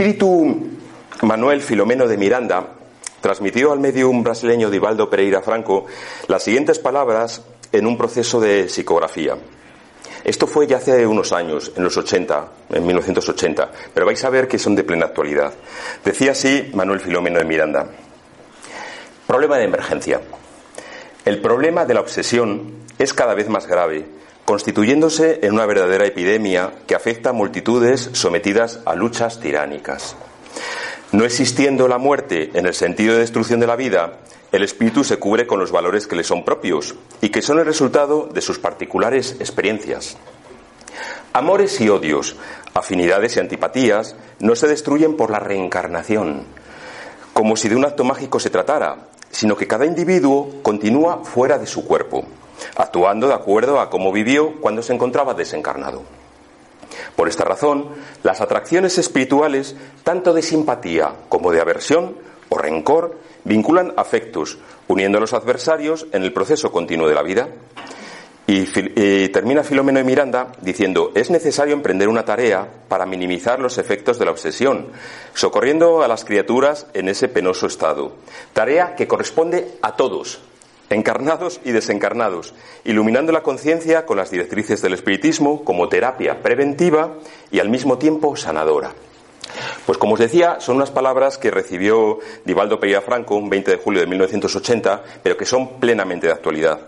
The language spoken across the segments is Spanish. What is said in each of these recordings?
espíritu Manuel Filomeno de Miranda transmitió al medium brasileño Divaldo Pereira Franco las siguientes palabras en un proceso de psicografía. Esto fue ya hace unos años, en los 80, en 1980, pero vais a ver que son de plena actualidad. Decía así Manuel Filomeno de Miranda. Problema de emergencia. El problema de la obsesión es cada vez más grave constituyéndose en una verdadera epidemia que afecta a multitudes sometidas a luchas tiránicas. No existiendo la muerte en el sentido de destrucción de la vida, el espíritu se cubre con los valores que le son propios y que son el resultado de sus particulares experiencias. Amores y odios, afinidades y antipatías no se destruyen por la reencarnación, como si de un acto mágico se tratara, sino que cada individuo continúa fuera de su cuerpo actuando de acuerdo a cómo vivió cuando se encontraba desencarnado. Por esta razón, las atracciones espirituales, tanto de simpatía como de aversión o rencor, vinculan afectos, uniendo a los adversarios en el proceso continuo de la vida. Y, termina Filomeno de Miranda diciendo, es necesario emprender una tarea para minimizar los efectos de la obsesión, socorriendo a las criaturas en ese penoso estado. Tarea que corresponde a todos, encarnados y desencarnados, iluminando la conciencia con las directrices del espiritismo como terapia preventiva y al mismo tiempo sanadora. Pues como os decía, son unas palabras que recibió Divaldo Pereira Franco un 20 de julio de 1980, pero que son plenamente de actualidad.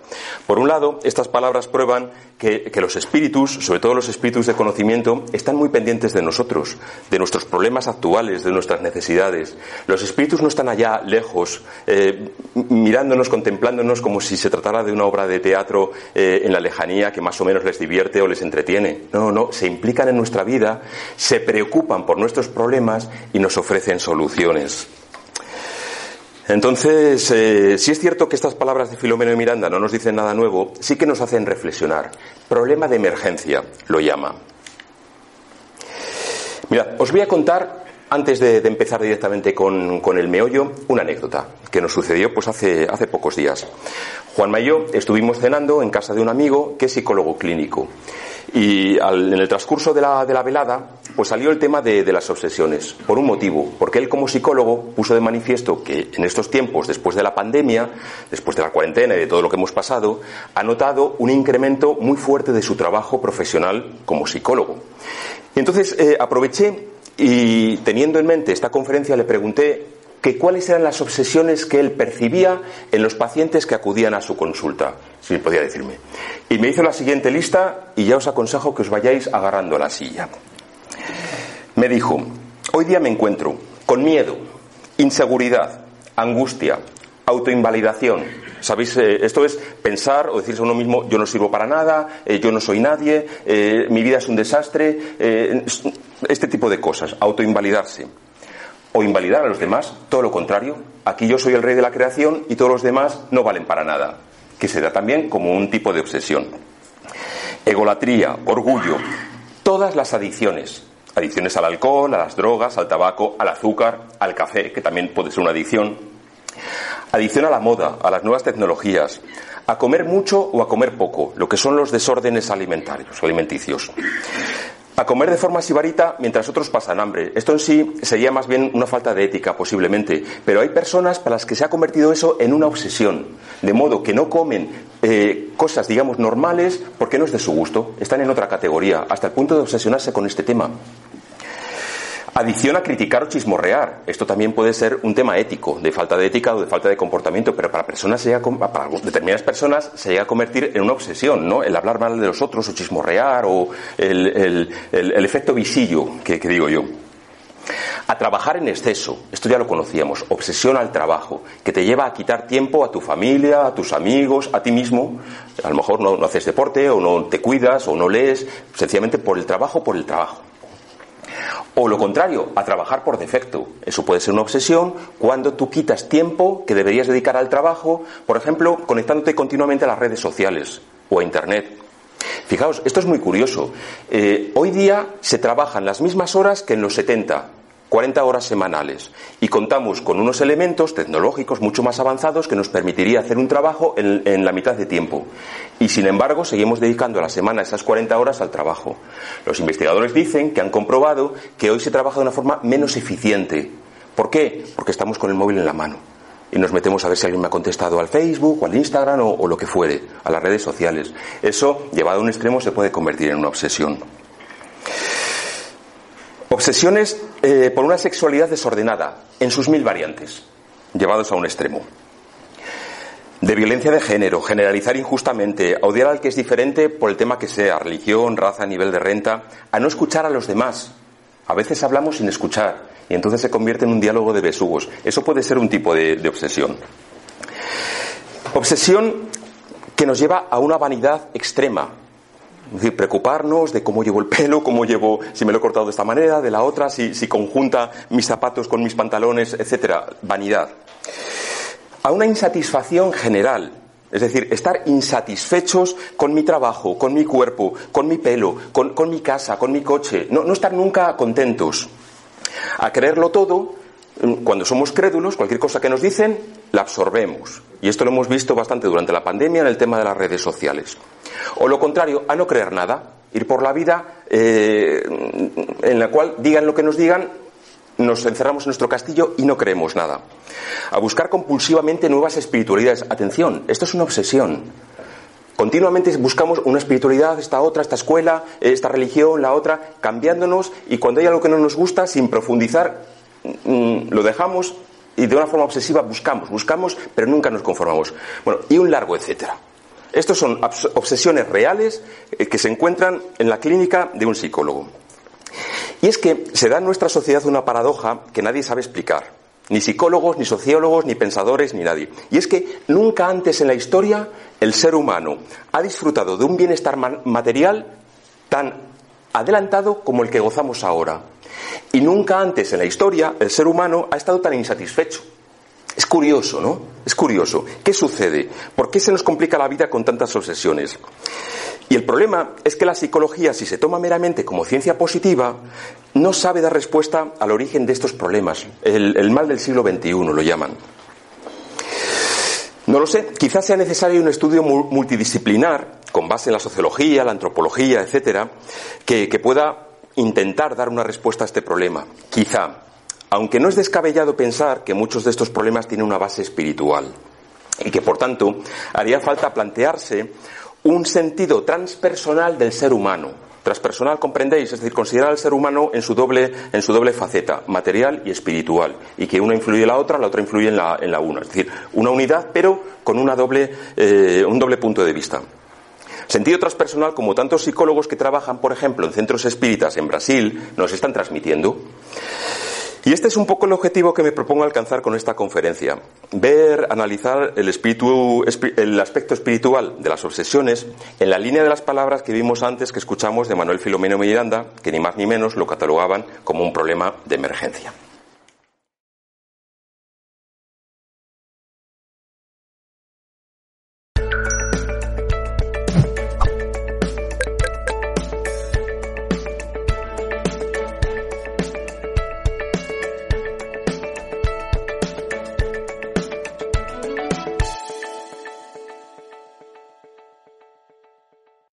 Por un lado, estas palabras prueban que, los espíritus, sobre todo los espíritus de conocimiento, están muy pendientes de nosotros, de nuestros problemas actuales, de nuestras necesidades. Los espíritus no están allá lejos, eh, mirándonos, contemplándonos como si se tratara de una obra de teatro eh, en la lejanía que más o menos les divierte o les entretiene. No, no, se implican en nuestra vida, se preocupan por nuestros problemas y nos ofrecen soluciones. Entonces, eh, si es cierto que estas palabras de Filomeno y Miranda no nos dicen nada nuevo, sí que nos hacen reflexionar. Problema de emergencia, lo llama. Mirad, os voy a contar, antes de, empezar directamente con, con, el meollo, una anécdota que nos sucedió pues hace, hace pocos días. Juan y yo estuvimos cenando en casa de un amigo que es psicólogo clínico. Y en el transcurso de la, de la, velada, pues salió el tema de, de, las obsesiones, por un motivo, porque él como psicólogo puso de manifiesto que en estos tiempos, después de la pandemia, después de la cuarentena y de todo lo que hemos pasado, ha notado un incremento muy fuerte de su trabajo profesional como psicólogo. Y entonces eh, aproveché y teniendo en mente esta conferencia le pregunté que cuáles eran las obsesiones que él percibía en los pacientes que acudían a su consulta, si podía decirme. Y me hizo la siguiente lista y ya os aconsejo que os vayáis agarrando a la silla. Me dijo, hoy día me encuentro con miedo, inseguridad, angustia, autoinvalidación. ¿Sabéis? Eh, esto es pensar o decirse a uno mismo, yo no sirvo para nada, eh, yo no soy nadie, eh, mi vida es un desastre, este tipo de cosas, autoinvalidarse o invalidar a los demás, todo lo contrario. Aquí yo soy el rey de la creación y todos los demás no valen para nada, que se da también como un tipo de obsesión. Egolatría, orgullo, todas las adicciones, adicciones al alcohol, a las drogas, al tabaco, al azúcar, al café, que también puede ser una adicción, adicción a la moda, a las nuevas tecnologías, a comer mucho o a comer poco, lo que son los desórdenes alimentarios, alimenticios a comer de forma sibarita mientras otros pasan hambre. Esto en sí sería más bien una falta de ética, posiblemente. Pero hay personas para las que se ha convertido eso en una obsesión. De modo que no comen eh, cosas, digamos, normales porque no es de su gusto. Están en otra categoría, hasta el punto de obsesionarse con este tema. Adicción a criticar o chismorrear. Esto también puede ser un tema ético, de falta de ética o de falta de comportamiento, pero para personas se para determinadas personas se llega a convertir en una obsesión, ¿no? El hablar mal de los otros o chismorrear o el, efecto visillo que, que digo yo. a trabajar en exceso, esto ya lo conocíamos, obsesión al trabajo, que te lleva a quitar tiempo a tu familia, a tus amigos, a ti mismo, a lo mejor no, no haces deporte o no te cuidas o no lees, sencillamente por el trabajo, por el trabajo. O lo contrario, a trabajar por defecto. Eso puede ser una obsesión cuando tú quitas tiempo que deberías dedicar al trabajo, por ejemplo, conectándote continuamente a las redes sociales o a Internet. Fijaos, esto es muy curioso. Eh, hoy día se trabajan las mismas horas que en los 70, 40 horas semanales y contamos con unos elementos tecnológicos mucho más avanzados que nos permitiría hacer un trabajo en, la mitad de tiempo. Y sin embargo, seguimos dedicando a la semana esas 40 horas al trabajo. Los investigadores dicen que han comprobado que hoy se trabaja de una forma menos eficiente. ¿Por qué? Porque estamos con el móvil en la mano y nos metemos a ver si alguien me ha contestado al Facebook o al Instagram o, o, lo que fuere, a las redes sociales. Eso, llevado a un extremo, se puede convertir en una obsesión. Obsesiones eh, por una sexualidad desordenada, en sus mil variantes, llevados a un extremo. De violencia de género, generalizar injustamente, odiar al que es diferente por el tema que sea, religión, raza, nivel de renta, a no escuchar a los demás. A veces hablamos sin escuchar y entonces se convierte en un diálogo de besugos. Eso puede ser un tipo de obsesión. Obsesión que nos lleva a una vanidad extrema, es decir, preocuparnos de cómo llevo el pelo, cómo llevo, si me lo he cortado de esta manera, de la otra, si, si conjunta mis zapatos con mis pantalones, etcétera. Vanidad. A una insatisfacción general. Es decir, estar insatisfechos con mi trabajo, con mi cuerpo, con mi pelo, con, con mi casa, con mi coche. No, no estar nunca contentos. A creerlo todo, cuando somos crédulos, cualquier cosa que nos dicen, la absorbemos. Y esto lo hemos visto bastante durante la pandemia en el tema de las redes sociales. O lo contrario, a no creer nada, ir por la vida eh, en la cual digan lo que nos digan, nos encerramos en nuestro castillo y no creemos nada. A buscar compulsivamente nuevas espiritualidades. Atención, esto es una obsesión. Continuamente buscamos una espiritualidad, esta otra, esta escuela, esta religión, la otra, cambiándonos y cuando hay algo que no nos gusta, sin profundizar, mm, lo dejamos y de una forma obsesiva buscamos, buscamos, pero nunca nos conformamos. Bueno, y un largo etcétera. Estos son obsesiones reales eh, que se encuentran en la clínica de un psicólogo. Y es que se da en nuestra sociedad una paradoja que nadie sabe explicar. Ni psicólogos, ni sociólogos, ni pensadores, ni nadie. Y es que nunca antes en la historia el ser humano ha disfrutado de un bienestar material tan adelantado como el que gozamos ahora. Y nunca antes en la historia el ser humano ha estado tan insatisfecho. Es curioso, ¿no? Es curioso. ¿Qué sucede? ¿Por qué se nos complica la vida con tantas obsesiones? Y el problema es que la psicología, si se toma meramente como ciencia positiva, no sabe dar respuesta al origen de estos problemas. El, el mal del siglo XXI lo llaman. No lo sé, quizás sea necesario un estudio multidisciplinar, con base en la sociología, la antropología, etcétera, que, que pueda intentar dar una respuesta a este problema. Quizá. Aunque no es descabellado pensar que muchos de estos problemas tienen una base espiritual y que, por tanto, haría falta plantearse un sentido transpersonal del ser humano. Transpersonal, comprendéis, es decir, considerar al ser humano en su doble, en su doble faceta, material y espiritual, y que una influye en la otra, la otra influye en la, en la una. Es decir, una unidad, pero con una doble, eh, un doble punto de vista. Sentido transpersonal, como tantos psicólogos que trabajan, por ejemplo, en centros espíritas en Brasil, nos están transmitiendo. Y este es un poco el objetivo que me propongo alcanzar con esta conferencia. Ver, analizar el, aspecto espiritual de las obsesiones en la línea de las palabras que vimos antes que escuchamos de Manuel Filomeno Miranda, que ni más ni menos lo catalogaban como un problema de emergencia.